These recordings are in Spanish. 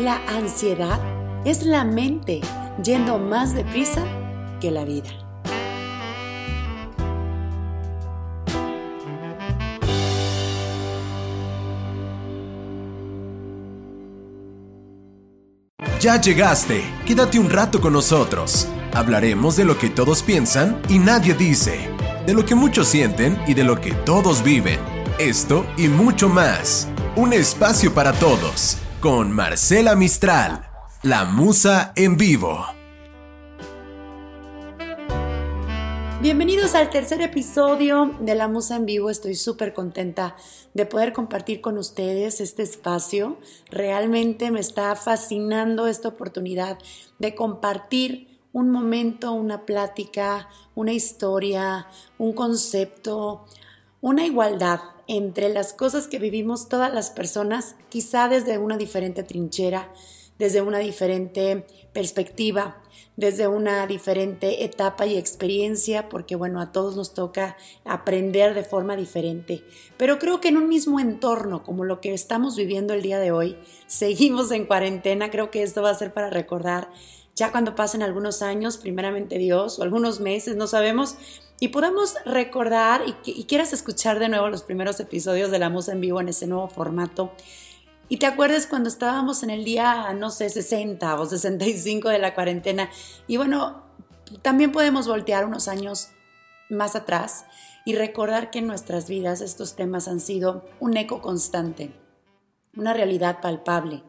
La ansiedad es la mente yendo más deprisa que la vida. Ya llegaste, quédate un rato con nosotros. Hablaremos de lo que todos piensan y nadie dice, de lo que muchos sienten y de lo que todos viven. Esto y mucho más. Un espacio para todos con Marcela Mistral, la musa en vivo. Bienvenidos al tercer episodio de La Musa en Vivo. Estoy súper contenta de poder compartir con ustedes este espacio. Realmente me está fascinando esta oportunidad de compartir un momento, una plática, una historia, un concepto, una igualdad entre las cosas que vivimos todas las personas, quizá desde una diferente trinchera, desde una diferente perspectiva, desde una diferente etapa y experiencia, porque bueno, a todos nos toca aprender de forma diferente. Pero creo que en un mismo entorno, como lo que estamos viviendo el día de hoy, seguimos en cuarentena, creo que esto va a ser para recordar ya cuando pasen algunos años, primeramente Dios, o algunos meses, no sabemos, y podamos recordar y, quieras escuchar de nuevo los primeros episodios de La Musa en Vivo en ese nuevo formato. Y te acuerdes cuando estábamos en el día, no sé, 60 o 65 de la cuarentena. Y bueno, también podemos voltear unos años más atrás y recordar que en nuestras vidas estos temas han sido un eco constante, una realidad palpable,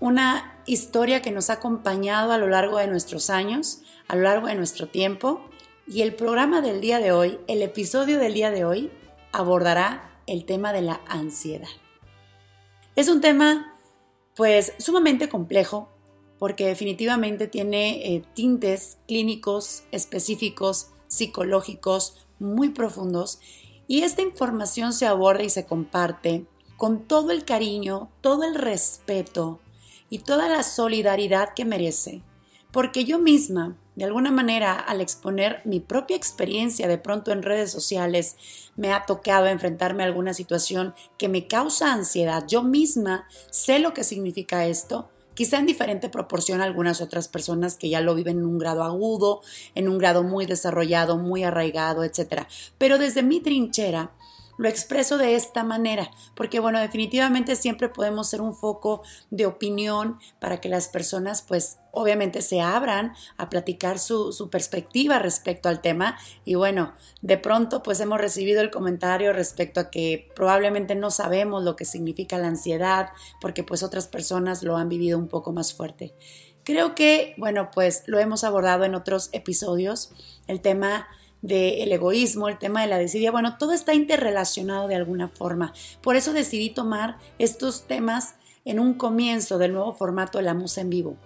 una historia que nos ha acompañado a lo largo de nuestros años, a lo largo de nuestro tiempo y el programa del día de hoy, el episodio del día de hoy, abordará el tema de la ansiedad. Es un tema, pues, sumamente complejo, porque definitivamente tiene eh, tintes clínicos específicos, psicológicos, muy profundos, y esta información se aborda y se comparte con todo el cariño, todo el respeto y toda la solidaridad que merece, porque yo misma de alguna manera, al exponer mi propia experiencia de pronto en redes sociales, me ha tocado enfrentarme a alguna situación que me causa ansiedad. Yo misma sé lo que significa esto, quizá en diferente proporción a algunas otras personas que ya lo viven en un grado agudo, en un grado muy desarrollado, muy arraigado, etc. Pero desde mi trinchera, lo expreso de esta manera, porque bueno, definitivamente siempre podemos ser un foco de opinión para que las personas pues obviamente se abran a platicar su, su, perspectiva respecto al tema y bueno, de pronto pues hemos recibido el comentario respecto a que probablemente no sabemos lo que significa la ansiedad porque pues otras personas lo han vivido un poco más fuerte. Creo que bueno pues lo hemos abordado en otros episodios, el tema del egoísmo, el tema de la desidia, bueno, todo está interrelacionado de alguna forma. Por eso decidí tomar estos temas en un comienzo del nuevo formato de la musa en vivo,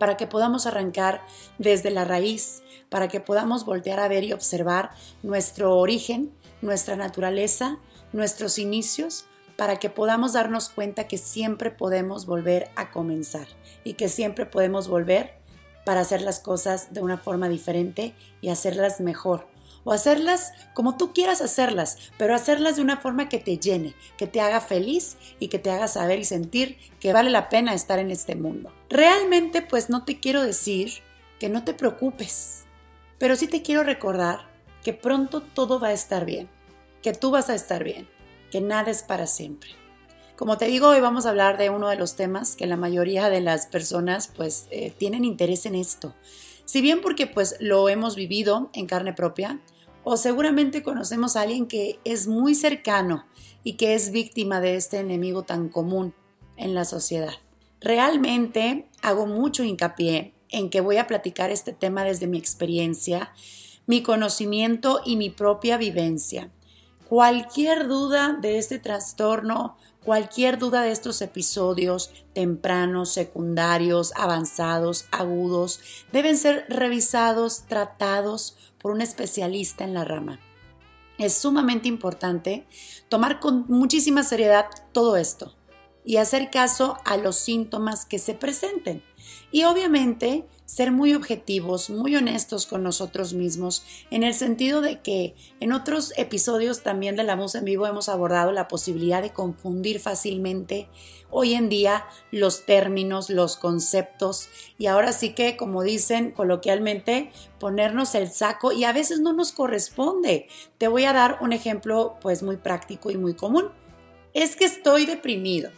para que podamos arrancar desde la raíz, para que podamos voltear a ver y observar nuestro origen, nuestra naturaleza, nuestros inicios, para que podamos darnos cuenta que siempre podemos volver a comenzar y que siempre podemos volver para hacer las cosas de una forma diferente y hacerlas mejor, o hacerlas como tú quieras hacerlas, pero hacerlas de una forma que te llene, que te haga feliz y que te haga saber y sentir que vale la pena estar en este mundo. Realmente pues no te quiero decir que no te preocupes, pero sí te quiero recordar que pronto todo va a estar bien, que tú vas a estar bien, que nada es para siempre. Como te digo, hoy vamos a hablar de uno de los temas que la mayoría de las personas pues eh, tienen interés en esto. Si bien porque pues lo hemos vivido en carne propia, o seguramente conocemos a alguien que es muy cercano y que es víctima de este enemigo tan común en la sociedad. Realmente hago mucho hincapié en que voy a platicar este tema desde mi experiencia, mi conocimiento y mi propia vivencia. Cualquier duda de este trastorno, cualquier duda de estos episodios tempranos, secundarios, avanzados, agudos, deben ser revisados, tratados por un especialista en la rama. Es sumamente importante tomar con muchísima seriedad todo esto, y hacer caso a los síntomas que se presenten. Y obviamente ser muy objetivos, muy honestos con nosotros mismos, en el sentido de que en otros episodios también de la música en vivo hemos abordado la posibilidad de confundir fácilmente hoy en día los términos, los conceptos y ahora sí que, como dicen coloquialmente, ponernos el saco y a veces no nos corresponde. Te voy a dar un ejemplo pues muy práctico y muy común. Es que estoy deprimido.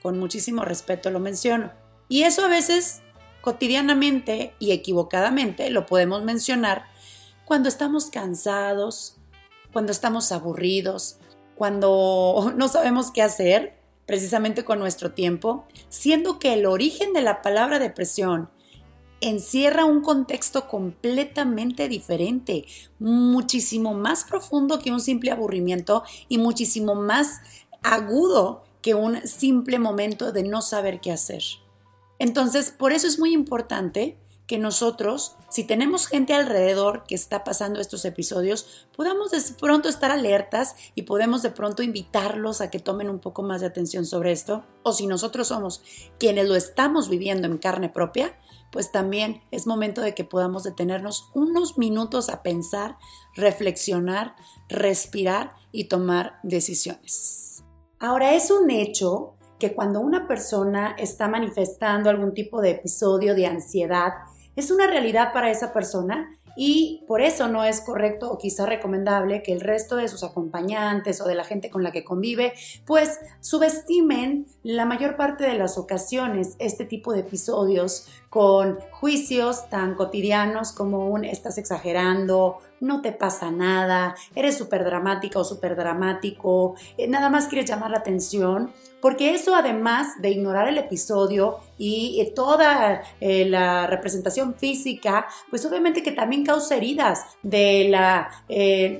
Con muchísimo respeto lo menciono. Y eso a veces cotidianamente y equivocadamente lo podemos mencionar cuando estamos cansados, cuando estamos aburridos, cuando no sabemos qué hacer precisamente con nuestro tiempo, siendo que el origen de la palabra depresión encierra un contexto completamente diferente, muchísimo más profundo que un simple aburrimiento y muchísimo más agudo que un simple momento de no saber qué hacer. Entonces, por eso es muy importante que nosotros, si tenemos gente alrededor que está pasando estos episodios, podamos de pronto estar alertas y podemos de pronto invitarlos a que tomen un poco más de atención sobre esto. O si nosotros somos quienes lo estamos viviendo en carne propia, pues también es momento de que podamos detenernos unos minutos a pensar, reflexionar, respirar y tomar decisiones. Ahora es un hecho que cuando una persona está manifestando algún tipo de episodio de ansiedad, es una realidad para esa persona y por eso no es correcto o quizá recomendable que el resto de sus acompañantes o de la gente con la que convive pues subestimen la mayor parte de las ocasiones este tipo de episodios con juicios tan cotidianos como un estás exagerando, no te pasa nada, eres súper dramática o súper dramático, eh, nada más quieres llamar la atención, porque eso además de ignorar el episodio y eh, toda eh, la representación física, pues obviamente que también causa heridas de la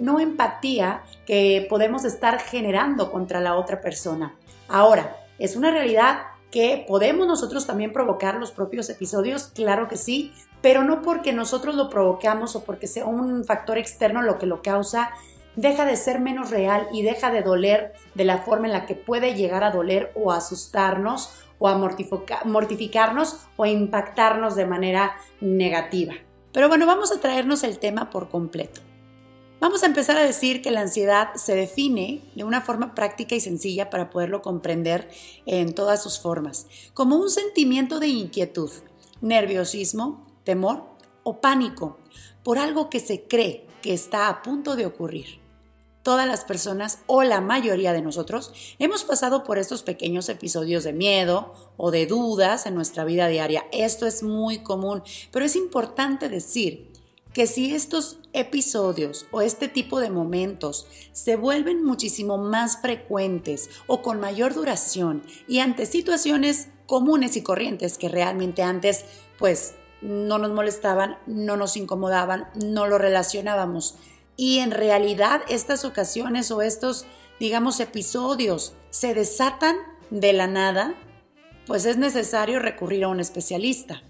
no empatía que podemos estar generando contra la otra persona. Ahora, es una realidad que podemos nosotros también provocar los propios episodios, claro que sí, pero no porque nosotros lo provocamos o porque sea un factor externo lo que lo causa, deja de ser menos real y deja de doler de la forma en la que puede llegar a doler o asustarnos o a mortificarnos o a impactarnos de manera negativa. Pero bueno, vamos a traernos el tema por completo. Vamos a empezar a decir que la ansiedad se define de una forma práctica y sencilla para poderlo comprender en todas sus formas, como un sentimiento de inquietud, nerviosismo, temor o pánico por algo que se cree que está a punto de ocurrir. Todas las personas o la mayoría de nosotros hemos pasado por estos pequeños episodios de miedo o de dudas en nuestra vida diaria. Esto es muy común, pero es importante decir que si estos episodios o este tipo de momentos se vuelven muchísimo más frecuentes o con mayor duración y ante situaciones comunes y corrientes que realmente antes pues no nos molestaban, no nos incomodaban, no lo relacionábamos. Y en realidad estas ocasiones o estos, digamos, episodios se desatan de la nada, pues es necesario recurrir a un especialista.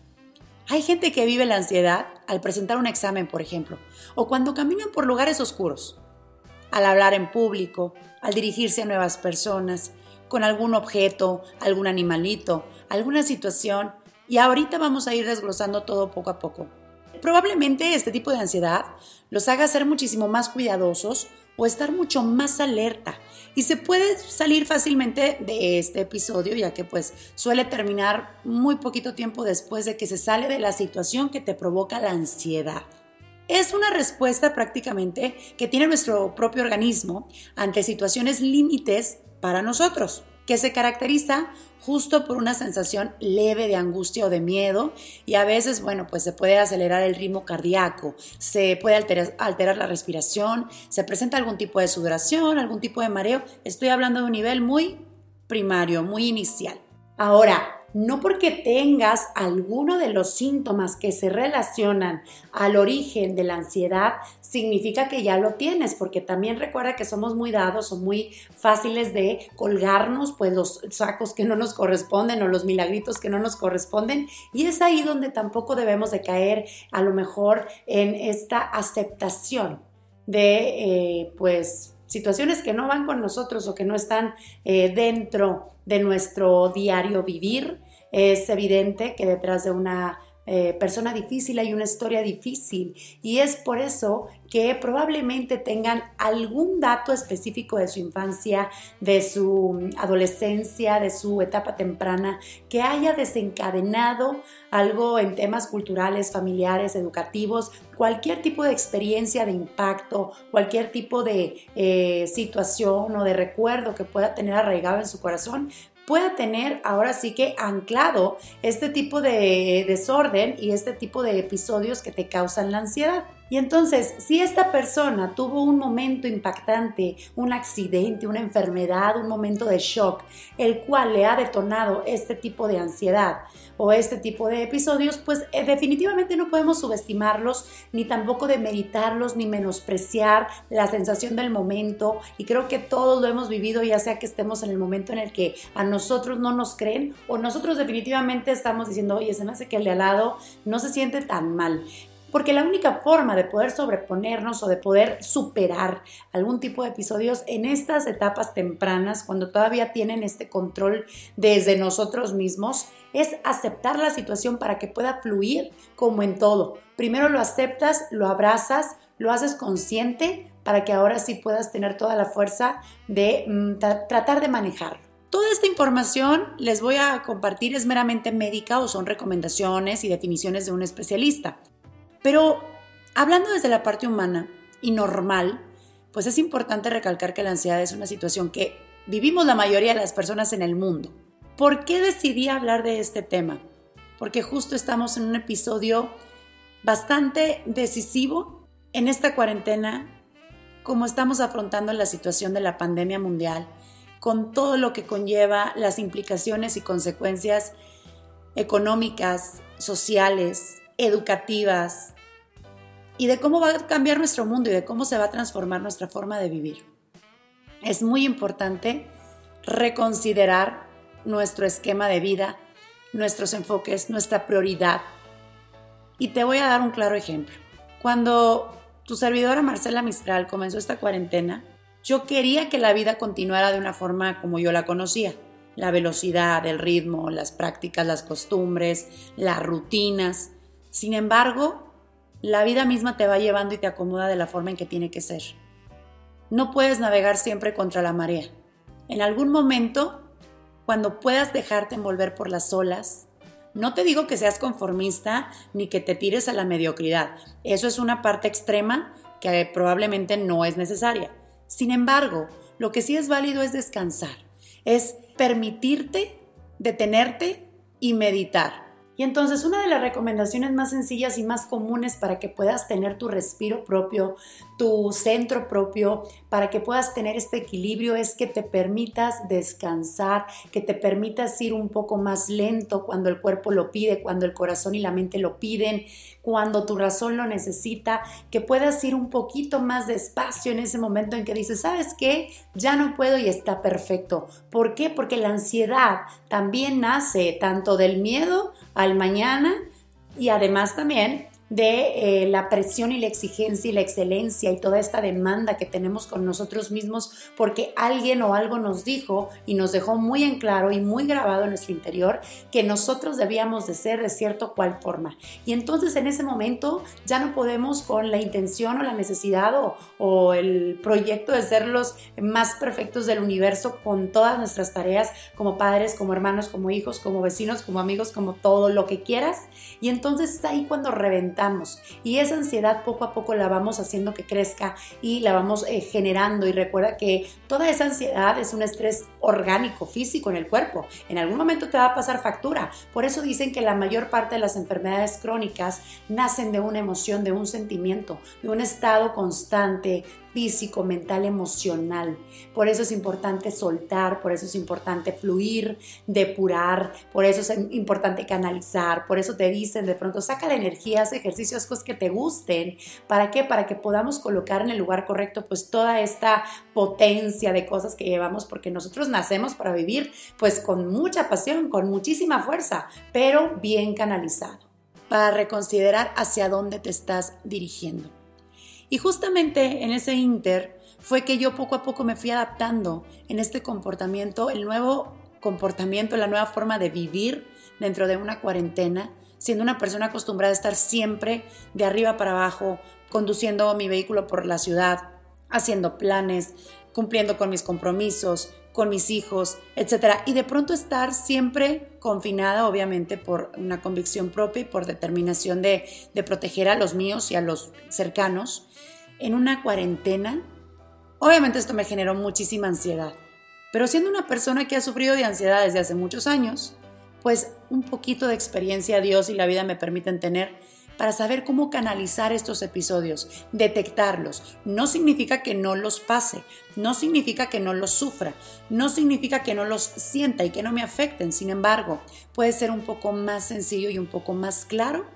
Hay gente que vive la ansiedad al presentar un examen, por ejemplo, o cuando caminan por lugares oscuros, al hablar en público, al dirigirse a nuevas personas, con algún objeto, algún animalito, alguna situación, y ahorita vamos a ir desglosando todo poco a poco. Probablemente este tipo de ansiedad los haga ser muchísimo más cuidadosos o estar mucho más alerta y se puede salir fácilmente de este episodio ya que pues suele terminar muy poquito tiempo después de que se sale de la situación que te provoca la ansiedad. Es una respuesta prácticamente que tiene nuestro propio organismo ante situaciones límites para nosotros que se caracteriza justo por una sensación leve de angustia o de miedo y a veces, bueno, pues se puede acelerar el ritmo cardíaco, se puede alterar, alterar, la respiración, se presenta algún tipo de sudoración, algún tipo de mareo. Estoy hablando de un nivel muy primario, muy inicial. Ahora, no porque tengas alguno de los síntomas que se relacionan al origen de la ansiedad, significa que ya lo tienes, porque también recuerda que somos muy dados o muy fáciles de colgarnos, pues los sacos que no nos corresponden o los milagritos que no nos corresponden, y es ahí donde tampoco debemos de caer a lo mejor en esta aceptación de, eh, pues, situaciones que no van con nosotros o que no están eh, dentro de nuestro diario vivir, es evidente que detrás de una eh, persona difícil hay una historia difícil. Y es por eso que probablemente tengan algún dato específico de su infancia, de su adolescencia, de su etapa temprana, que haya desencadenado algo en temas culturales, familiares, educativos, cualquier tipo de experiencia de impacto, cualquier tipo de eh, situación o de recuerdo que pueda tener arraigado en su corazón, pueda tener ahora sí que anclado este tipo de desorden y este tipo de episodios que te causan la ansiedad. Y entonces, si esta persona tuvo un momento impactante, un accidente, una enfermedad, un momento de shock, el cual le ha detonado este tipo de ansiedad o este tipo de episodios, pues eh, definitivamente no podemos subestimarlos, ni tampoco demeritarlos, ni menospreciar la sensación del momento. Y creo que todos lo hemos vivido, ya sea que estemos en el momento en el que a nosotros no nos creen o nosotros definitivamente estamos diciendo, oye, se me hace que el de al lado no se siente tan mal. Porque la única forma de poder sobreponernos o de poder superar algún tipo de episodios en estas etapas tempranas, cuando todavía tienen este control desde nosotros mismos, es aceptar la situación para que pueda fluir como en todo. Primero lo aceptas, lo abrazas, lo haces consciente para que ahora sí puedas tener toda la fuerza de mm, tratar de manejarlo. Toda esta información les voy a compartir es meramente médica o son recomendaciones y definiciones de un especialista. Pero hablando desde la parte humana y normal, pues es importante recalcar que la ansiedad es una situación que vivimos la mayoría de las personas en el mundo. ¿Por qué decidí hablar de este tema? Porque justo estamos en un episodio bastante decisivo en esta cuarentena, como estamos afrontando la situación de la pandemia mundial, con todo lo que conlleva las implicaciones y consecuencias económicas, sociales, educativas y de cómo va a cambiar nuestro mundo y de cómo se va a transformar nuestra forma de vivir. Es muy importante reconsiderar nuestro esquema de vida, nuestros enfoques, nuestra prioridad. Y te voy a dar un claro ejemplo. Cuando tu servidora Marcela Mistral comenzó esta cuarentena, yo quería que la vida continuara de una forma como yo la conocía. La velocidad, el ritmo, las prácticas, las costumbres, las rutinas. Sin embargo, la vida misma te va llevando y te acomoda de la forma en que tiene que ser. No puedes navegar siempre contra la marea. En algún momento, cuando puedas dejarte envolver por las olas, no te digo que seas conformista ni que te tires a la mediocridad. Eso es una parte extrema que probablemente no es necesaria. Sin embargo, lo que sí es válido es descansar, es permitirte detenerte y meditar. Y entonces una de las recomendaciones más sencillas y más comunes para que puedas tener tu respiro propio, tu centro propio, para que puedas tener este equilibrio es que te permitas descansar, que te permitas ir un poco más lento cuando el cuerpo lo pide, cuando el corazón y la mente lo piden, cuando tu razón lo necesita, que puedas ir un poquito más despacio en ese momento en que dices, ¿sabes qué? Ya no puedo y está perfecto. ¿Por qué? Porque la ansiedad también nace tanto del miedo al mañana y además también de eh, la presión y la exigencia y la excelencia y toda esta demanda que tenemos con nosotros mismos porque alguien o algo nos dijo y nos dejó muy en claro y muy grabado en nuestro interior que nosotros debíamos de ser de cierto cual forma. Y entonces en ese momento ya no podemos con la intención o la necesidad o, o el proyecto de ser los más perfectos del universo con todas nuestras tareas como padres, como hermanos, como hijos, como vecinos, como amigos, como todo lo que quieras. Y entonces está ahí cuando reventamos y esa ansiedad poco a poco la vamos haciendo que crezca y la vamos eh, generando y recuerda que toda esa ansiedad es un estrés orgánico, físico en el cuerpo. En algún momento te va a pasar factura. Por eso dicen que la mayor parte de las enfermedades crónicas nacen de una emoción, de un sentimiento, de un estado constante físico, mental, emocional. Por eso es importante soltar, por eso es importante fluir, depurar, por eso es importante canalizar, por eso te dicen de pronto saca la energía, haz ejercicios, cosas que te gusten. ¿Para qué? Para que podamos colocar en el lugar correcto pues toda esta potencia de cosas que llevamos porque nosotros nacemos para vivir pues con mucha pasión, con muchísima fuerza, pero bien canalizado para reconsiderar hacia dónde te estás dirigiendo. Y justamente en ese inter, fue que yo poco a poco me fui adaptando en este comportamiento, el nuevo comportamiento, la nueva forma de vivir dentro de una cuarentena, siendo una persona acostumbrada a estar siempre de arriba para abajo, conduciendo mi vehículo por la ciudad, haciendo planes, cumpliendo con mis compromisos, con mis hijos, etcétera, y de pronto estar siempre confinada, obviamente, por una convicción propia y por determinación de, de proteger a los míos y a los cercanos, en una cuarentena, obviamente esto me generó muchísima ansiedad. Pero siendo una persona que ha sufrido de ansiedad desde hace muchos años, pues un poquito de experiencia Dios y la vida me permiten tener para saber cómo canalizar estos episodios, detectarlos. No significa que no los pase, no significa que no los sufra, no significa que no los sienta y que no me afecten. Sin embargo, puede ser un poco más sencillo y un poco más claro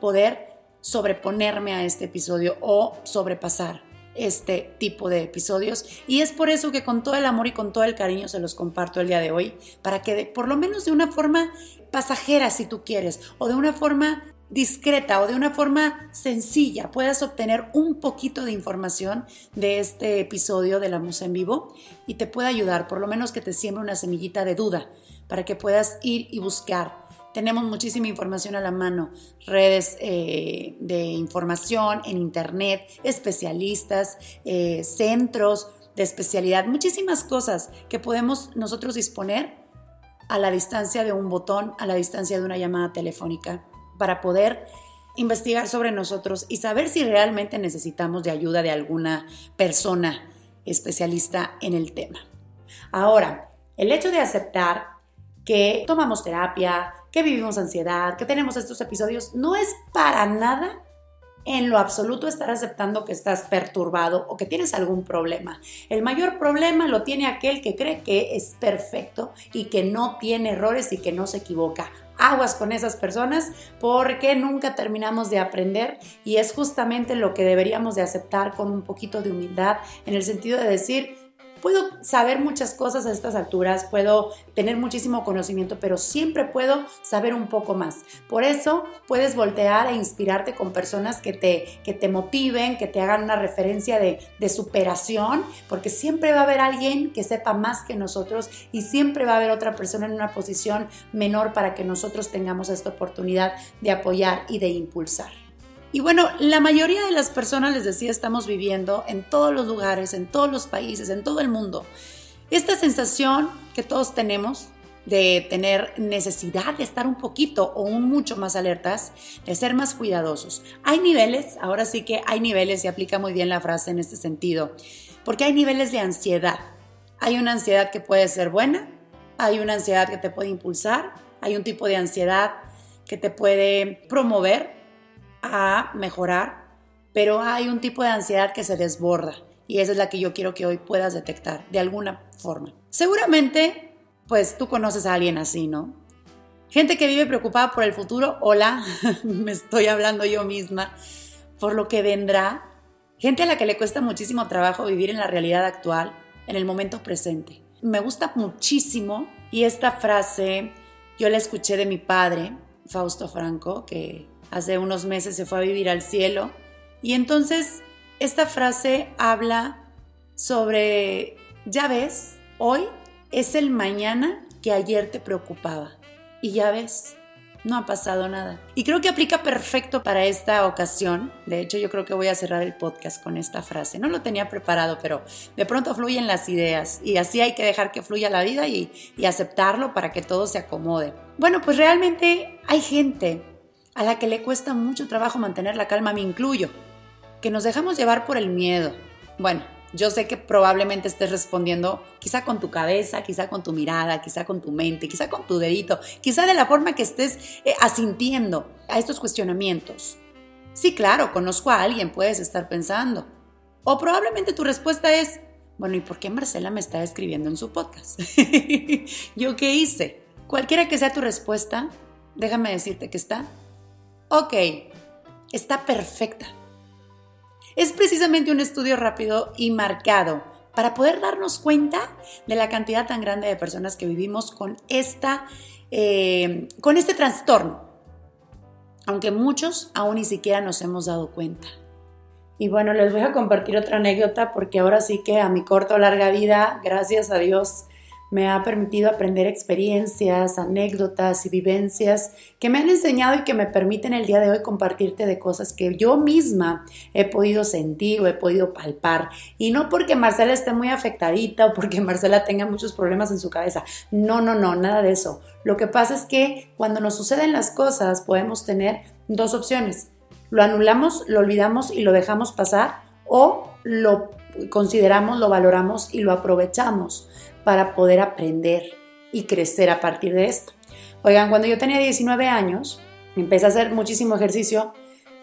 poder sobreponerme a este episodio o sobrepasar este tipo de episodios y es por eso que con todo el amor y con todo el cariño se los comparto el día de hoy para que por lo menos de una forma pasajera si tú quieres o de una forma discreta o de una forma sencilla puedas obtener un poquito de información de este episodio de la Musa en Vivo y te pueda ayudar, por lo menos que te siembre una semillita de duda para que puedas ir y buscar. Tenemos muchísima información a la mano, redes eh, de información en internet, especialistas, eh, centros de especialidad, muchísimas cosas que podemos nosotros disponer a la distancia de un botón, a la distancia de una llamada telefónica para poder investigar sobre nosotros y saber si realmente necesitamos de ayuda de alguna persona especialista en el tema. Ahora, el hecho de aceptar que tomamos terapia, que vivimos ansiedad, que tenemos estos episodios, no es para nada en lo absoluto estar aceptando que estás perturbado o que tienes algún problema. El mayor problema lo tiene aquel que cree que es perfecto y que no tiene errores y que no se equivoca aguas con esas personas porque nunca terminamos de aprender y es justamente lo que deberíamos de aceptar con un poquito de humildad en el sentido de decir, puedo saber muchas cosas a estas alturas, puedo tener muchísimo conocimiento, pero siempre puedo saber un poco más. Por eso puedes voltear e inspirarte con personas que te, que te motiven, que te hagan una referencia de, de superación, porque siempre va a haber alguien que sepa más que nosotros y siempre va a haber otra persona en una posición menor para que nosotros tengamos esta oportunidad de apoyar y de impulsar. Y bueno, la mayoría de las personas, les decía, estamos viviendo en todos los lugares, en todos los países, en todo el mundo. Esta sensación que todos tenemos de tener necesidad de estar un poquito o un mucho más alertas, de ser más cuidadosos. Hay niveles, ahora sí que hay niveles y aplica muy bien la frase en este sentido, porque hay niveles de ansiedad. Hay una ansiedad que puede ser buena, hay una ansiedad que te puede impulsar, hay un tipo de ansiedad que te puede promover a mejorar, pero hay un tipo de ansiedad que se desborda y esa es la que yo quiero que hoy puedas detectar de alguna forma. Seguramente, pues tú conoces a alguien así, ¿no? Gente que vive preocupada por el futuro, hola, me estoy hablando yo misma, por lo que vendrá. Gente a la que le cuesta muchísimo trabajo vivir en la realidad actual, en el momento presente. Me gusta muchísimo y esta frase yo la escuché de mi padre, Fausto Franco, que hace unos meses se fue a vivir al cielo. Y entonces esta frase habla sobre, ya ves, hoy es el mañana que ayer te preocupaba. Y ya ves, no ha pasado nada. Y creo que aplica perfecto para esta ocasión. De hecho, yo creo que voy a cerrar el podcast con esta frase. No lo tenía preparado, pero de pronto fluyen las ideas y así hay que dejar que fluya la vida y, aceptarlo para que todo se acomode. Bueno, pues realmente hay gente a la que le cuesta mucho trabajo mantener la calma, me incluyo, que nos dejamos llevar por el miedo. Bueno, yo sé que probablemente estés respondiendo quizá con tu cabeza, quizá con tu mirada, quizá con tu mente, quizá con tu dedito, quizá de la forma que estés eh, asintiendo a estos cuestionamientos. Sí, claro, conozco a alguien, puedes estar pensando. O probablemente tu respuesta es, bueno, ¿y por qué Marcela me está escribiendo en su podcast? ¿Yo qué hice? Cualquiera que sea tu respuesta, déjame decirte que está Ok, está perfecta. Es precisamente un estudio rápido y marcado para poder darnos cuenta de la cantidad tan grande de personas que vivimos con, esta, eh, con este trastorno, aunque muchos aún ni siquiera nos hemos dado cuenta. Y bueno, les voy a compartir otra anécdota porque ahora sí que a mi corta o larga vida, gracias a Dios, me ha permitido aprender experiencias, anécdotas y vivencias que me han enseñado y que me permiten el día de hoy compartirte de cosas que yo misma he podido sentir o he podido palpar. Y no porque Marcela esté muy afectadita o porque Marcela tenga muchos problemas en su cabeza. No, no, no, nada de eso. Lo que pasa es que cuando nos suceden las cosas podemos tener dos opciones. Lo anulamos, lo olvidamos y lo dejamos pasar o lo consideramos, lo valoramos y lo aprovechamos para poder aprender y crecer a partir de esto. Oigan, cuando yo tenía 19 años, empecé a hacer muchísimo ejercicio,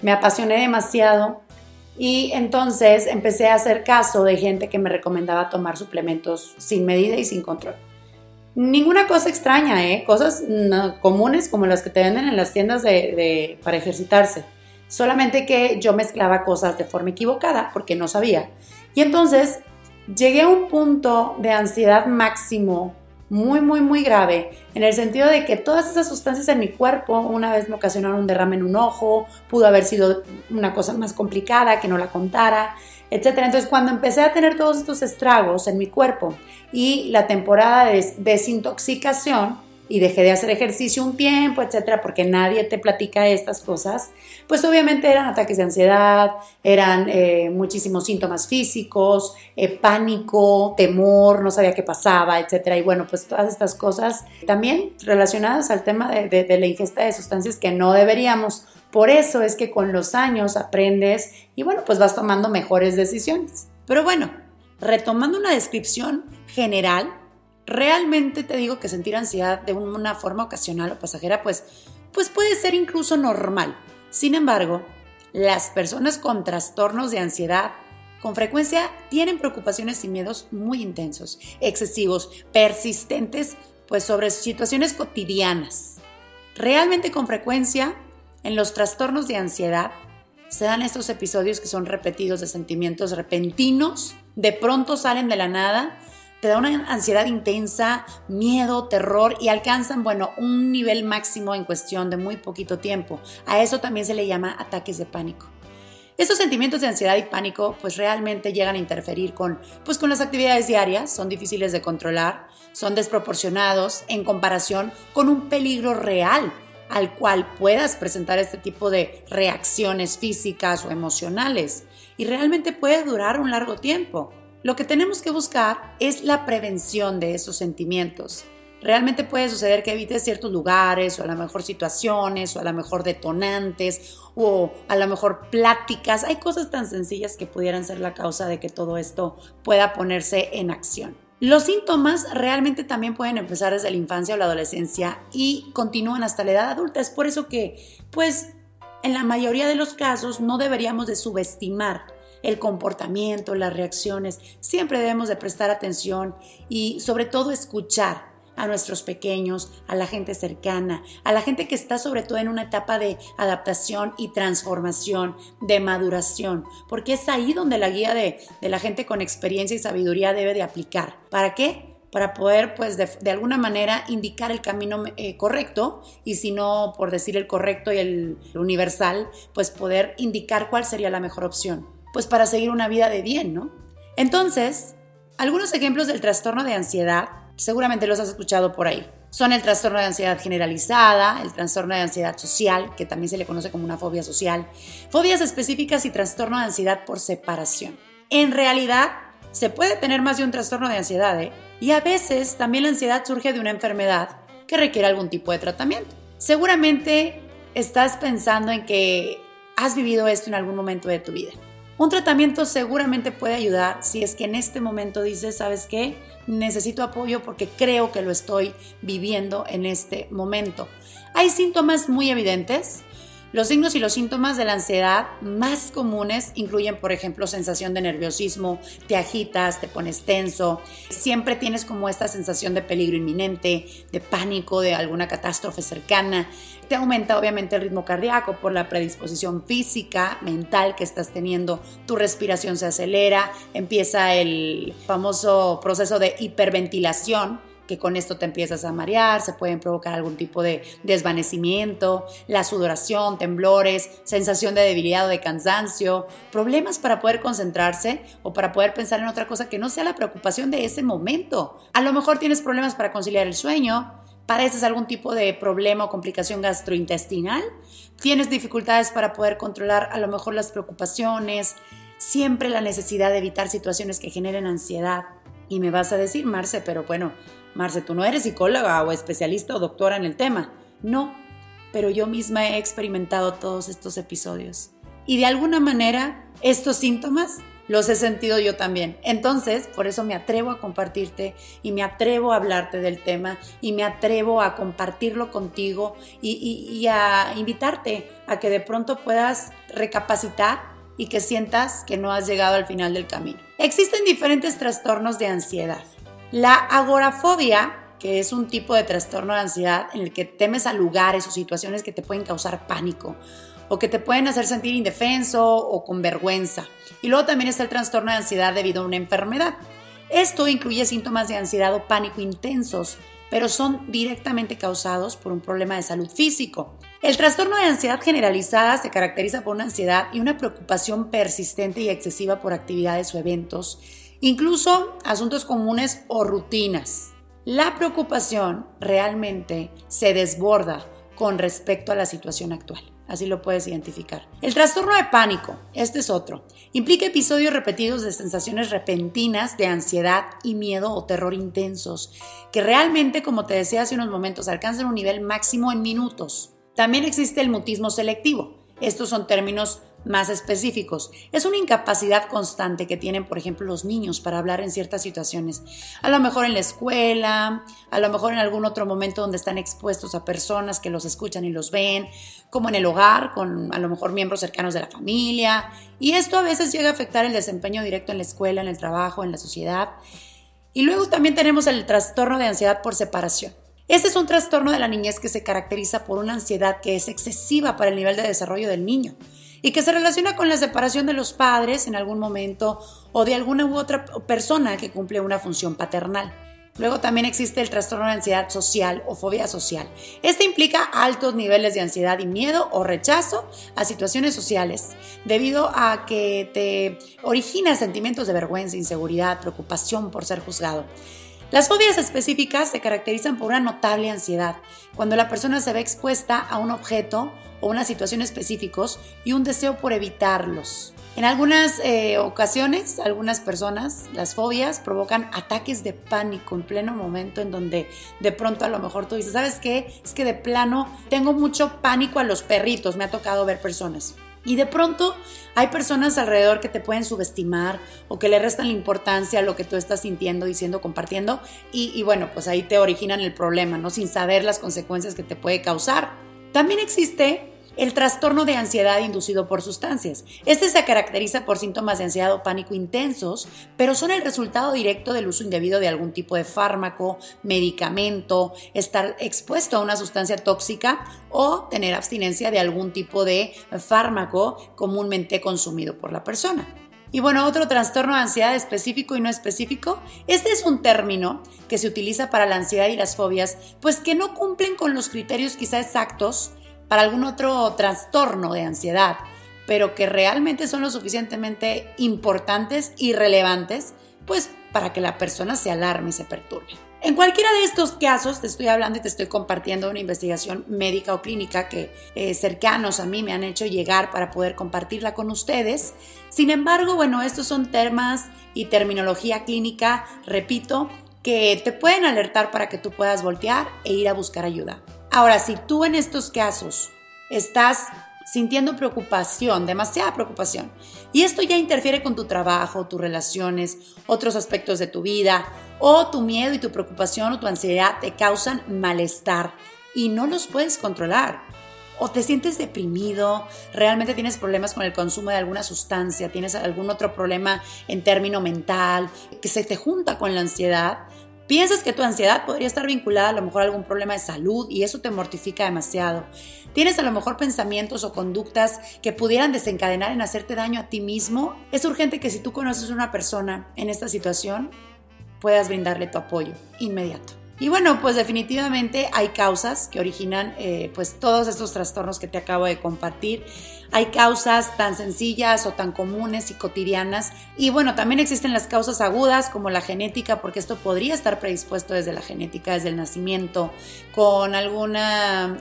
me apasioné demasiado y entonces empecé a hacer caso de gente que me recomendaba tomar suplementos sin medida y sin control. Ninguna cosa extraña, ¿eh? cosas comunes como las que te venden en las tiendas de, para ejercitarse. Solamente que yo mezclaba cosas de forma equivocada porque no sabía. Y entonces llegué a un punto de ansiedad máximo muy, muy, muy grave, en el sentido de que todas esas sustancias en mi cuerpo una vez me ocasionaron un derrame en un ojo, pudo haber sido una cosa más complicada que no la contara, etc. Entonces, cuando empecé a tener todos estos estragos en mi cuerpo y la temporada de desintoxicación, y dejé de hacer ejercicio un tiempo, etcétera, porque nadie te platica estas cosas, pues obviamente eran ataques de ansiedad, eran eh, muchísimos síntomas físicos, eh, pánico, temor, no sabía qué pasaba, etcétera. Y bueno, pues todas estas cosas también relacionadas al tema de, de la ingesta de sustancias que no deberíamos. Por eso es que con los años aprendes y bueno, pues vas tomando mejores decisiones. Pero bueno, retomando una descripción general, realmente te digo que sentir ansiedad de una forma ocasional o pasajera, pues, pues puede ser incluso normal. Sin embargo, las personas con trastornos de ansiedad con frecuencia tienen preocupaciones y miedos muy intensos, excesivos, persistentes, pues sobre situaciones cotidianas. Realmente con frecuencia, en los trastornos de ansiedad, se dan estos episodios que son repetidos de sentimientos repentinos, de pronto salen de la nada te da una ansiedad intensa, miedo, terror y alcanzan, bueno, un nivel máximo en cuestión de muy poquito tiempo. A eso también se le llama ataques de pánico. Estos sentimientos de ansiedad y pánico pues realmente llegan a interferir con, pues, con las actividades diarias, son difíciles de controlar, son desproporcionados en comparación con un peligro real al cual puedas presentar este tipo de reacciones físicas o emocionales y realmente puede durar un largo tiempo. Lo que tenemos que buscar es la prevención de esos sentimientos. Realmente puede suceder que evites ciertos lugares o a lo mejor situaciones o a lo mejor detonantes o a lo mejor pláticas. Hay cosas tan sencillas que pudieran ser la causa de que todo esto pueda ponerse en acción. Los síntomas realmente también pueden empezar desde la infancia o la adolescencia y continúan hasta la edad adulta. Es por eso que, pues, en la mayoría de los casos no deberíamos de subestimar el comportamiento, las reacciones. Siempre debemos de prestar atención y sobre todo escuchar a nuestros pequeños, a la gente cercana, a la gente que está sobre todo en una etapa de adaptación y transformación, de maduración, porque es ahí donde la guía de, la gente con experiencia y sabiduría debe de aplicar. ¿Para qué? para poder, pues, de, alguna manera indicar el camino eh, correcto y si no, por decir el correcto y el universal, pues poder indicar cuál sería la mejor opción pues para seguir una vida de bien, ¿no? Entonces, algunos ejemplos del trastorno de ansiedad, seguramente los has escuchado por ahí. Son el trastorno de ansiedad generalizada, el trastorno de ansiedad social, que también se le conoce como una fobia social, fobias específicas y trastorno de ansiedad por separación. En realidad, se puede tener más de un trastorno de ansiedad, ¿eh? Y a veces también la ansiedad surge de una enfermedad que requiere algún tipo de tratamiento. Seguramente estás pensando en que has vivido esto en algún momento de tu vida. Un tratamiento seguramente puede ayudar si es que en este momento dices, ¿sabes qué? Necesito apoyo porque creo que lo estoy viviendo en este momento. Hay síntomas muy evidentes los signos y los síntomas de la ansiedad más comunes incluyen, por ejemplo, sensación de nerviosismo, te agitas, te pones tenso, siempre tienes como esta sensación de peligro inminente, de pánico, de alguna catástrofe cercana. Te aumenta obviamente el ritmo cardíaco por la predisposición física, mental que estás teniendo, tu respiración se acelera, empieza el famoso proceso de hiperventilación que con esto te empiezas a marear, se pueden provocar algún tipo de desvanecimiento, la sudoración, temblores, sensación de debilidad o de cansancio, problemas para poder concentrarse o para poder pensar en otra cosa que no sea la preocupación de ese momento. A lo mejor tienes problemas para conciliar el sueño, padeces algún tipo de problema o complicación gastrointestinal, tienes dificultades para poder controlar a lo mejor las preocupaciones, siempre la necesidad de evitar situaciones que generen ansiedad. Y me vas a decir, Marce, pero bueno, Marce, tú no eres psicóloga o especialista o doctora en el tema. No, pero yo misma he experimentado todos estos episodios. Y de alguna manera, estos síntomas los he sentido yo también. Entonces, por eso me atrevo a compartirte y me atrevo a hablarte del tema y me atrevo a compartirlo contigo y, a invitarte a que de pronto puedas recapacitar y que sientas que no has llegado al final del camino. Existen diferentes trastornos de ansiedad. La agorafobia, que es un tipo de trastorno de ansiedad en el que temes a lugares o situaciones que te pueden causar pánico o que te pueden hacer sentir indefenso o con vergüenza. Y luego también está el trastorno de ansiedad debido a una enfermedad. Esto incluye síntomas de ansiedad o pánico intensos, pero son directamente causados por un problema de salud físico. El trastorno de ansiedad generalizada se caracteriza por una ansiedad y una preocupación persistente y excesiva por actividades o eventos, incluso asuntos comunes o rutinas. La preocupación realmente se desborda con respecto a la situación actual. Así lo puedes identificar. El trastorno de pánico, este es otro. Implica episodios repetidos de sensaciones repentinas de ansiedad y miedo o terror intensos, que realmente, como te decía hace unos momentos, alcanzan un nivel máximo en minutos. También existe el mutismo selectivo. Estos son términos más específicos. Es una incapacidad constante que tienen, por ejemplo, los niños para hablar en ciertas situaciones. A lo mejor en la escuela, a lo mejor en algún otro momento donde están expuestos a personas que los escuchan y los ven, como en el hogar, con a lo mejor miembros cercanos de la familia. Y esto a veces llega a afectar el desempeño directo en la escuela, en el trabajo, en la sociedad. Y luego también tenemos el trastorno de ansiedad por separación. Este es un trastorno de la niñez que se caracteriza por una ansiedad que es excesiva para el nivel de desarrollo del niño y que se relaciona con la separación de los padres en algún momento o de alguna u otra persona que cumple una función paternal. Luego también existe el trastorno de ansiedad social o fobia social. Este implica altos niveles de ansiedad y miedo o rechazo a situaciones sociales, debido a que te origina sentimientos de vergüenza, inseguridad, preocupación por ser juzgado. Las fobias específicas se caracterizan por una notable ansiedad, cuando la persona se ve expuesta a un objeto o una situación específicos y un deseo por evitarlos. En algunas eh, ocasiones, algunas personas, las fobias provocan ataques de pánico en pleno momento en donde de pronto a lo mejor tú dices, ¿sabes qué? Es que de plano tengo mucho pánico a los perritos, me ha tocado ver personas. Y de pronto hay personas alrededor que te pueden subestimar o que le restan la importancia a lo que tú estás sintiendo, diciendo, compartiendo. Y, y, bueno, pues ahí te originan el problema, ¿no? Sin saber las consecuencias que te puede causar. También existe el trastorno de ansiedad inducido por sustancias. Este se caracteriza por síntomas de ansiedad o pánico intensos, pero son el resultado directo del uso indebido de algún tipo de fármaco, medicamento, estar expuesto a una sustancia tóxica o tener abstinencia de algún tipo de fármaco comúnmente consumido por la persona. Y bueno, otro trastorno de ansiedad específico y no específico, este es un término que se utiliza para la ansiedad y las fobias, pues que no cumplen con los criterios quizá exactos para algún otro trastorno de ansiedad, pero que realmente son lo suficientemente importantes y relevantes, pues para que la persona se alarme y se perturbe. En cualquiera de estos casos, te estoy hablando y te estoy compartiendo una investigación médica o clínica que eh, cercanos a mí me han hecho llegar para poder compartirla con ustedes. Sin embargo, bueno, estos son temas y terminología clínica, repito, que te pueden alertar para que tú puedas voltear e ir a buscar ayuda. Ahora, si tú en estos casos estás sintiendo preocupación, demasiada preocupación, y esto ya interfiere con tu trabajo, tus relaciones, otros aspectos de tu vida, o tu miedo y tu preocupación o tu ansiedad te causan malestar y no los puedes controlar, o te sientes deprimido, realmente tienes problemas con el consumo de alguna sustancia, tienes algún otro problema en término mental que se te junta con la ansiedad, Piensas que tu ansiedad podría estar vinculada a lo mejor a algún problema de salud y eso te mortifica demasiado. Tienes a lo mejor pensamientos o conductas que pudieran desencadenar en hacerte daño a ti mismo. Es urgente que si tú conoces a una persona en esta situación, puedas brindarle tu apoyo inmediato. Y bueno, pues definitivamente hay causas que originan eh, pues todos estos trastornos que te acabo de compartir. Hay causas tan sencillas o tan comunes y cotidianas. Y bueno, también existen las causas agudas como la genética, porque esto podría estar predispuesto desde la genética, desde el nacimiento, con algún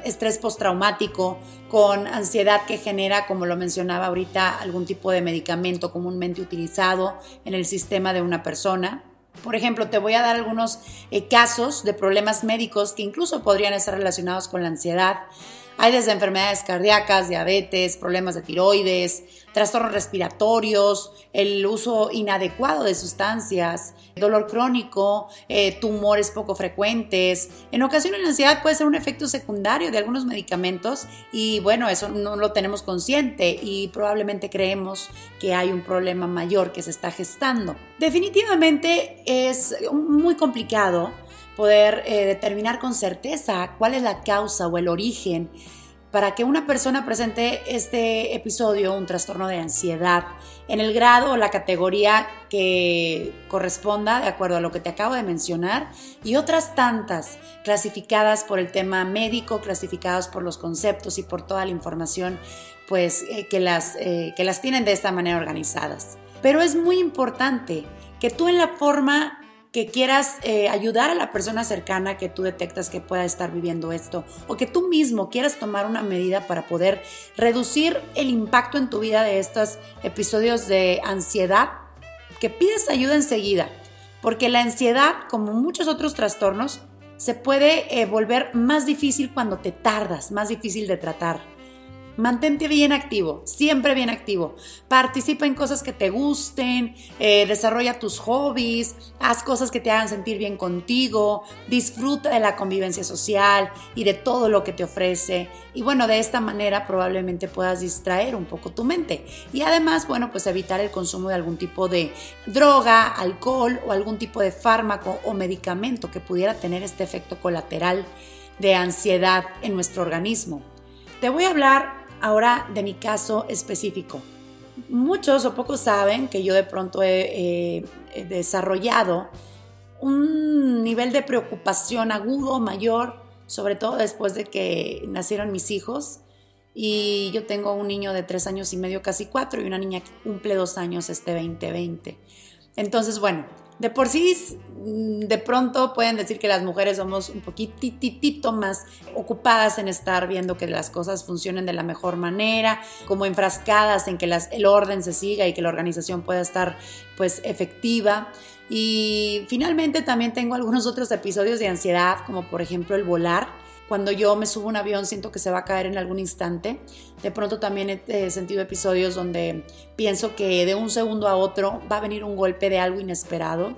estrés postraumático, con ansiedad que genera, como lo mencionaba ahorita, algún tipo de medicamento comúnmente utilizado en el sistema de una persona. Por ejemplo, te voy a dar algunos eh, casos de problemas médicos que incluso podrían estar relacionados con la ansiedad. Hay desde enfermedades cardíacas, diabetes, problemas de tiroides, trastornos respiratorios, el uso inadecuado de sustancias, dolor crónico, eh, tumores poco frecuentes. En ocasiones la ansiedad puede ser un efecto secundario de algunos medicamentos y bueno, eso no lo tenemos consciente y probablemente creemos que hay un problema mayor que se está gestando. Definitivamente es muy complicado poder eh, determinar con certeza cuál es la causa o el origen para que una persona presente este episodio, un trastorno de ansiedad, en el grado o la categoría que corresponda, de acuerdo a lo que te acabo de mencionar, y otras tantas clasificadas por el tema médico, clasificadas por los conceptos y por toda la información, pues eh, que, las, eh, que las tienen de esta manera organizadas. Pero es muy importante que tú en la forma que quieras eh, ayudar a la persona cercana que tú detectas que pueda estar viviendo esto o que tú mismo quieras tomar una medida para poder reducir el impacto en tu vida de estos episodios de ansiedad, que pidas ayuda enseguida, porque la ansiedad, como muchos otros trastornos, se puede eh, volver más difícil cuando te tardas, más difícil de tratar. Mantente bien activo, siempre bien activo. Participa en cosas que te gusten, eh, desarrolla tus hobbies, haz cosas que te hagan sentir bien contigo, disfruta de la convivencia social y de todo lo que te ofrece. Y bueno, de esta manera probablemente puedas distraer un poco tu mente. Y además, bueno, pues evitar el consumo de algún tipo de droga, alcohol o algún tipo de fármaco o medicamento que pudiera tener este efecto colateral de ansiedad en nuestro organismo. Te voy a hablar Ahora, de mi caso específico. Muchos o pocos saben que yo de pronto he, desarrollado un nivel de preocupación agudo, mayor, sobre todo después de que nacieron mis hijos. Y yo tengo un niño de tres años y medio, casi cuatro, y una niña que cumple dos años este 2020. Entonces, bueno, de por sí, mm, de pronto pueden decir que las mujeres somos un poquitito más ocupadas en estar viendo que las cosas funcionen de la mejor manera, como enfrascadas en que el orden se siga y que la organización pueda estar pues efectiva. Y finalmente también tengo algunos otros episodios de ansiedad, como por ejemplo el volar cuando yo me subo a un avión siento que se va a caer en algún instante. De pronto también he sentido episodios donde pienso que de un segundo a otro va a venir un golpe de algo inesperado.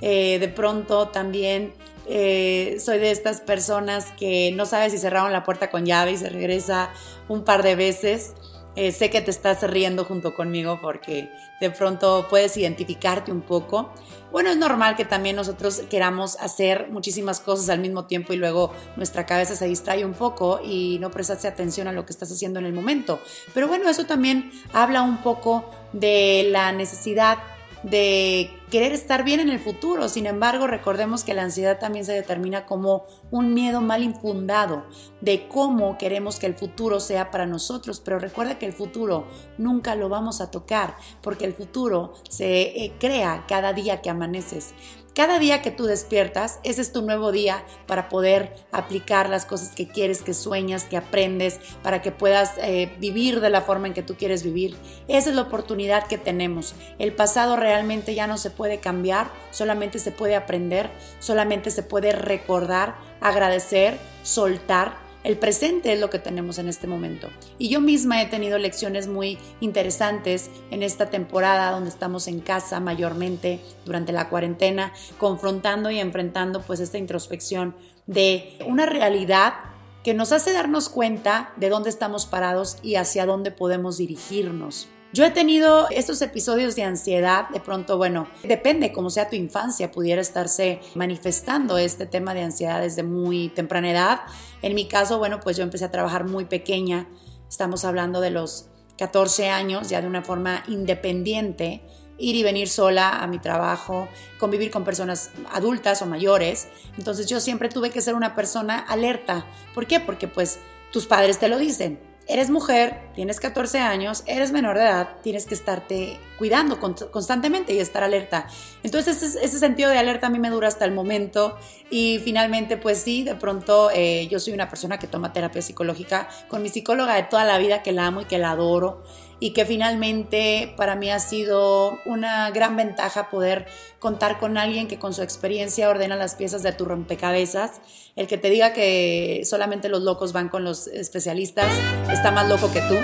Eh, de pronto también eh, soy de estas personas que no sabe si cerraron la puerta con llave y se regresa un par de veces. Eh, sé que te estás riendo junto conmigo porque de pronto puedes identificarte un poco. Bueno, es normal que también nosotros queramos hacer muchísimas cosas al mismo tiempo y luego nuestra cabeza se distrae un poco y no prestaste atención a lo que estás haciendo en el momento. Pero bueno, eso también habla un poco de la necesidad de querer estar bien en el futuro. Sin embargo, recordemos que la ansiedad también se determina como un miedo mal infundado de cómo queremos que el futuro sea para nosotros. Pero recuerda que el futuro nunca lo vamos a tocar porque el futuro se eh, crea cada día que amaneces. Cada día que tú despiertas, ese es tu nuevo día para poder aplicar las cosas que quieres, que sueñas, que aprendes, para que puedas eh, vivir de la forma en que tú quieres vivir. Esa es la oportunidad que tenemos. El pasado realmente ya no se puede cambiar, solamente se puede aprender, solamente se puede recordar, agradecer, soltar el presente es lo que tenemos en este momento. Y yo misma he tenido lecciones muy interesantes en esta temporada donde estamos en casa mayormente durante la cuarentena, confrontando y enfrentando pues esta introspección de una realidad que nos hace darnos cuenta de dónde estamos parados y hacia dónde podemos dirigirnos. Yo he tenido estos episodios de ansiedad, de pronto, bueno, depende cómo sea tu infancia, pudiera estarse manifestando este tema de ansiedad desde muy temprana edad. En mi caso, bueno, pues yo empecé a trabajar muy pequeña, estamos hablando de los 14 años, ya de una forma independiente, ir y venir sola a mi trabajo, convivir con personas adultas o mayores. Entonces yo siempre tuve que ser una persona alerta. ¿Por qué? Porque pues tus padres te lo dicen eres mujer, tienes 14 años, eres menor de edad, tienes que estarte cuidando constantemente y estar alerta. Entonces ese, sentido de alerta a mí me dura hasta el momento y finalmente pues sí, de pronto eh, yo soy una persona que toma terapia psicológica con mi psicóloga de toda la vida que la amo y que la adoro y que finalmente para mí ha sido una gran ventaja poder contar con alguien que con su experiencia ordena las piezas de tu rompecabezas. El que te diga que solamente los locos van con los especialistas está más loco que tú,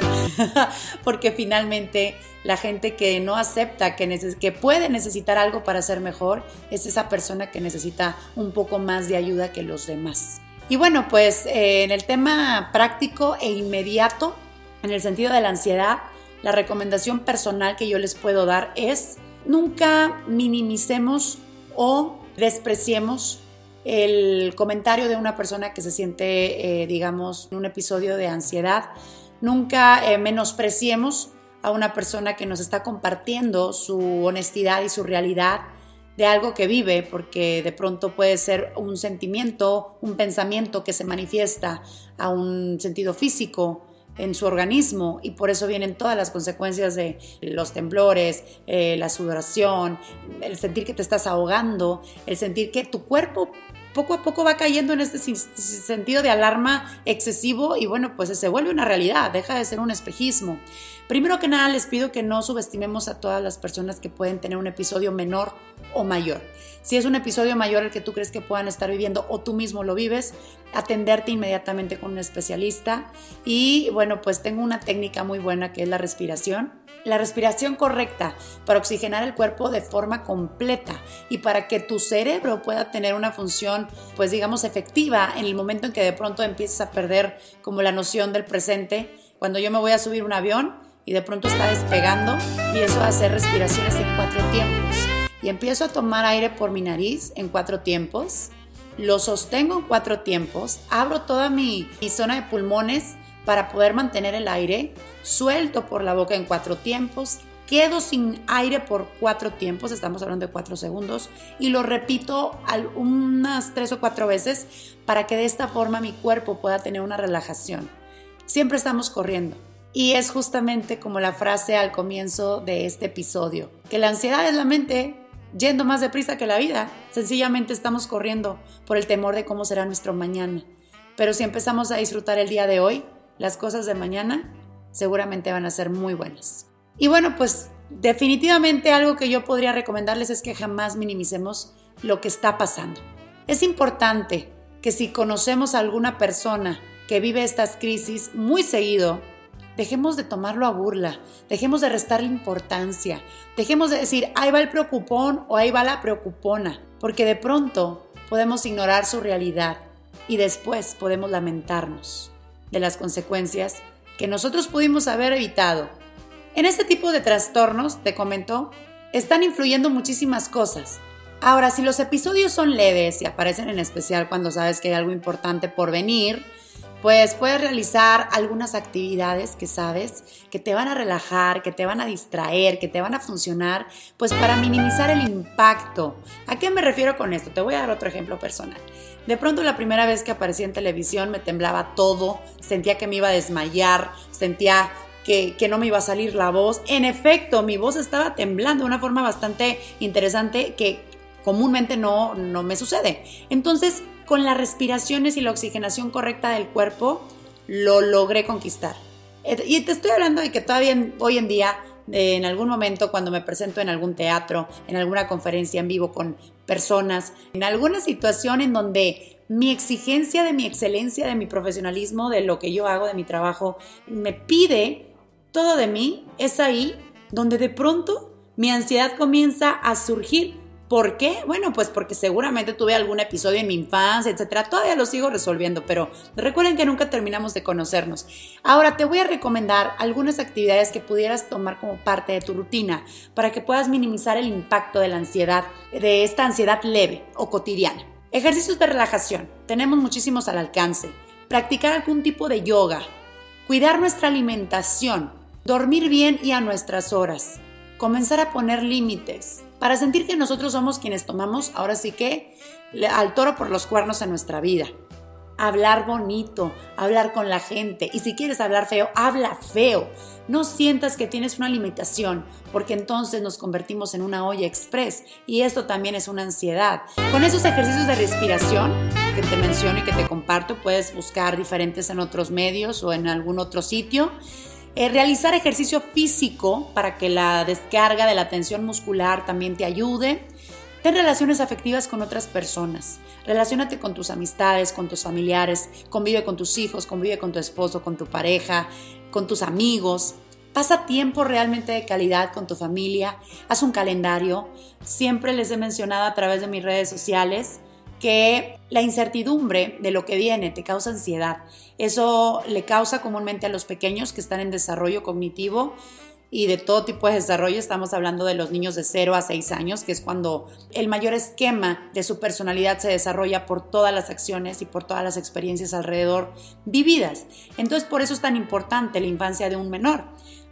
porque finalmente la gente que no acepta que, que puede necesitar algo para ser mejor es esa persona que necesita un poco más de ayuda que los demás. Y bueno, pues eh, en el tema práctico e inmediato, en el sentido de la ansiedad, la recomendación personal que yo les puedo dar es nunca minimicemos o despreciemos el comentario de una persona que se siente, eh, digamos, en un episodio de ansiedad. Nunca eh, menospreciemos a una persona que nos está compartiendo su honestidad y su realidad de algo que vive, porque de pronto puede ser un sentimiento, un pensamiento que se manifiesta a un sentido físico, en su organismo y por eso vienen todas las consecuencias de los temblores, eh, la sudoración, el sentir que te estás ahogando, el sentir que tu cuerpo poco a poco va cayendo en este sentido de alarma excesivo y bueno, pues se vuelve una realidad, deja de ser un espejismo. Primero que nada les pido que no subestimemos a todas las personas que pueden tener un episodio menor o mayor. Si es un episodio mayor el que tú crees que puedan estar viviendo o tú mismo lo vives, atenderte inmediatamente con un especialista. Y bueno, pues tengo una técnica muy buena que es la respiración. La respiración correcta para oxigenar el cuerpo de forma completa y para que tu cerebro pueda tener una función, pues digamos, efectiva en el momento en que de pronto empieces a perder como la noción del presente. Cuando yo me voy a subir un avión y de pronto está despegando, empiezo a hacer respiraciones en cuatro tiempos y empiezo a tomar aire por mi nariz en cuatro tiempos, lo sostengo en cuatro tiempos, abro toda mi, zona de pulmones para poder mantener el aire, suelto por la boca en cuatro tiempos, quedo sin aire por cuatro tiempos, estamos hablando de cuatro segundos, y lo repito unas tres o cuatro veces para que de esta forma mi cuerpo pueda tener una relajación. Siempre estamos corriendo. Y es justamente como la frase al comienzo de este episodio, que la ansiedad es la mente yendo más deprisa que la vida. Sencillamente estamos corriendo por el temor de cómo será nuestro mañana. Pero si empezamos a disfrutar el día de hoy, las cosas de mañana seguramente van a ser muy buenas. Y bueno, pues definitivamente algo que yo podría recomendarles es que jamás minimicemos lo que está pasando. Es importante que si conocemos a alguna persona que vive estas crisis muy seguido, Dejemos de tomarlo a burla, dejemos de restarle importancia, dejemos de decir, ahí va el preocupón o ahí va la preocupona, porque de pronto podemos ignorar su realidad y después podemos lamentarnos de las consecuencias que nosotros pudimos haber evitado. En este tipo de trastornos, te comento, están influyendo muchísimas cosas. Ahora, si los episodios son leves y aparecen en especial cuando sabes que hay algo importante por venir, pues puedes realizar algunas actividades que sabes que te van a relajar, que te van a distraer, que te van a funcionar, pues para minimizar el impacto. ¿A qué me refiero con esto? Te voy a dar otro ejemplo personal. De pronto la primera vez que aparecí en televisión me temblaba todo, sentía que me iba a desmayar, sentía que, que, no me iba a salir la voz. En efecto, mi voz estaba temblando de una forma bastante interesante que comúnmente no, no me sucede. Entonces, con las respiraciones y la oxigenación correcta del cuerpo, lo logré conquistar. Y te estoy hablando de que todavía hoy en día, en algún momento cuando me presento en algún teatro, en alguna conferencia en vivo con personas, en alguna situación en donde mi exigencia de mi excelencia, de mi profesionalismo, de lo que yo hago, de mi trabajo, me pide todo de mí, es ahí donde de pronto mi ansiedad comienza a surgir ¿Por qué? Bueno, pues porque seguramente tuve algún episodio en mi infancia, etcétera. Todavía lo sigo resolviendo, pero recuerden que nunca terminamos de conocernos. Ahora te voy a recomendar algunas actividades que pudieras tomar como parte de tu rutina para que puedas minimizar el impacto de la ansiedad, de esta ansiedad leve o cotidiana. Ejercicios de relajación. Tenemos muchísimos al alcance. Practicar algún tipo de yoga. Cuidar nuestra alimentación. Dormir bien y a nuestras horas comenzar a poner límites para sentir que nosotros somos quienes tomamos, ahora sí que, al toro por los cuernos en nuestra vida. Hablar bonito, hablar con la gente. Y si quieres hablar feo, habla feo. No sientas que tienes una limitación, porque entonces nos convertimos en una olla express. Y esto también es una ansiedad. Con esos ejercicios de respiración que te menciono y que te comparto, puedes buscar diferentes en otros medios o en algún otro sitio eh, realizar ejercicio físico para que la descarga de la tensión muscular también te ayude. Ten relaciones afectivas con otras personas. Relaciónate con tus amistades, con tus familiares. Convive con tus hijos, convive con tu esposo, con tu pareja, con tus amigos. Pasa tiempo realmente de calidad con tu familia. Haz un calendario. Siempre les he mencionado a través de mis redes sociales que la incertidumbre de lo que viene te causa ansiedad. Eso le causa comúnmente a los pequeños que están en desarrollo cognitivo y de todo tipo de desarrollo. Estamos hablando de los niños de 0 a 6 años, que es cuando el mayor esquema de su personalidad se desarrolla por todas las acciones y por todas las experiencias alrededor vividas. Entonces, por eso es tan importante la infancia de un menor.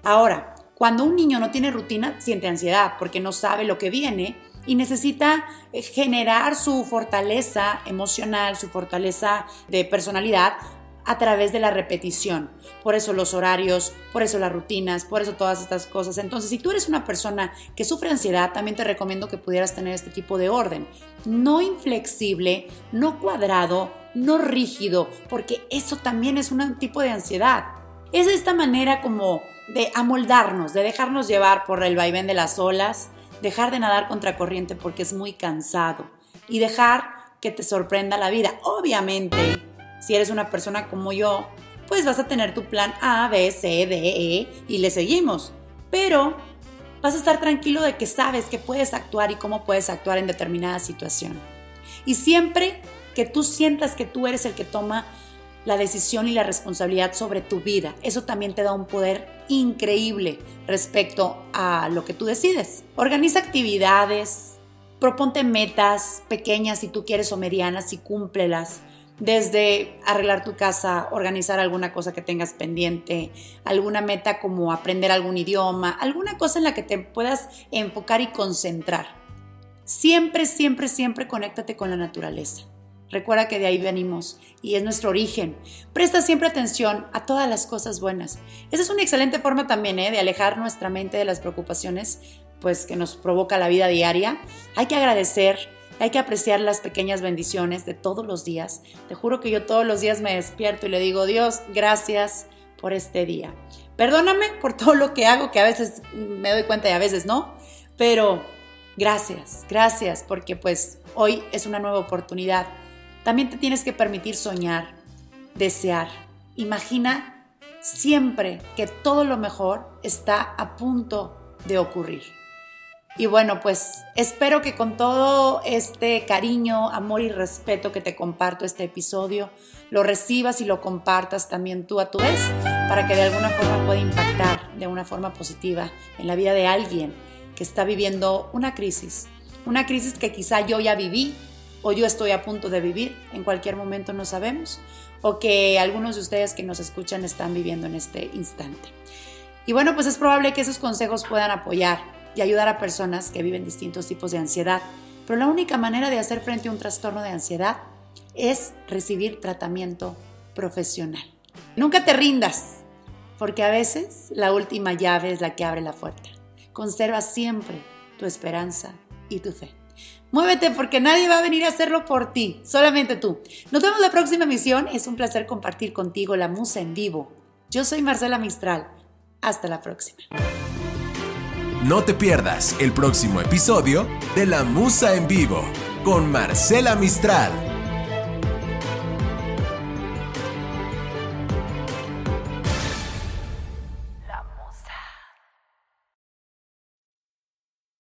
Ahora, cuando un niño no tiene rutina, siente ansiedad porque no sabe lo que viene y necesita eh, generar su fortaleza emocional, su fortaleza de personalidad a través de la repetición. Por eso los horarios, por eso las rutinas, por eso todas estas cosas. Entonces, si tú eres una persona que sufre ansiedad, también te recomiendo que pudieras tener este tipo de orden. No inflexible, no cuadrado, no rígido, porque eso también es un tipo de ansiedad. Es esta manera como de amoldarnos, de dejarnos llevar por el vaivén de las olas, dejar de nadar contra corriente porque es muy cansado y dejar que te sorprenda la vida. Obviamente, si eres una persona como yo, pues vas a tener tu plan A, B, C, D, E y le seguimos. Pero vas a estar tranquilo de que sabes que puedes actuar y cómo puedes actuar en determinada situación. Y siempre que tú sientas que tú eres el que toma la decisión y la responsabilidad sobre tu vida. Eso también te da un poder increíble respecto a lo que tú decides. Organiza actividades, proponte metas pequeñas si tú quieres o medianas y cúmplelas. Desde arreglar tu casa, organizar alguna cosa que tengas pendiente, alguna meta como aprender algún idioma, alguna cosa en la que te puedas enfocar y concentrar. Siempre, siempre, siempre conéctate con la naturaleza. Recuerda que de ahí venimos y es nuestro origen. Presta siempre atención a todas las cosas buenas. Esa es una excelente forma también ¿eh? de alejar nuestra mente de las preocupaciones pues, que nos provoca la vida diaria. Hay que agradecer, hay que apreciar las pequeñas bendiciones de todos los días. Te juro que yo todos los días me despierto y le digo, Dios, gracias por este día. Perdóname por todo lo que hago, que a veces me doy cuenta y a veces no, pero gracias, gracias, porque pues hoy es una nueva oportunidad también te tienes que permitir soñar, desear. Imagina siempre que todo lo mejor está a punto de ocurrir. Y bueno, pues espero que con todo este cariño, amor y respeto que te comparto este episodio, lo recibas y lo compartas también tú a tu vez, para que de alguna forma pueda impactar de una forma positiva en la vida de alguien que está viviendo una crisis. Una crisis que quizá yo ya viví o yo estoy a punto de vivir, en cualquier momento no sabemos, o que algunos de ustedes que nos escuchan están viviendo en este instante. Y bueno, pues es probable que esos consejos puedan apoyar y ayudar a personas que viven distintos tipos de ansiedad, pero la única manera de hacer frente a un trastorno de ansiedad es recibir tratamiento profesional. Nunca te rindas, porque a veces la última llave es la que abre la puerta. Conserva siempre tu esperanza y tu fe. Muévete porque nadie va a venir a hacerlo por ti, solamente tú. Nos vemos la próxima emisión. Es un placer compartir contigo la musa en vivo. Yo soy Marcela Mistral. Hasta la próxima. No te pierdas el próximo episodio de La Musa en Vivo con Marcela Mistral.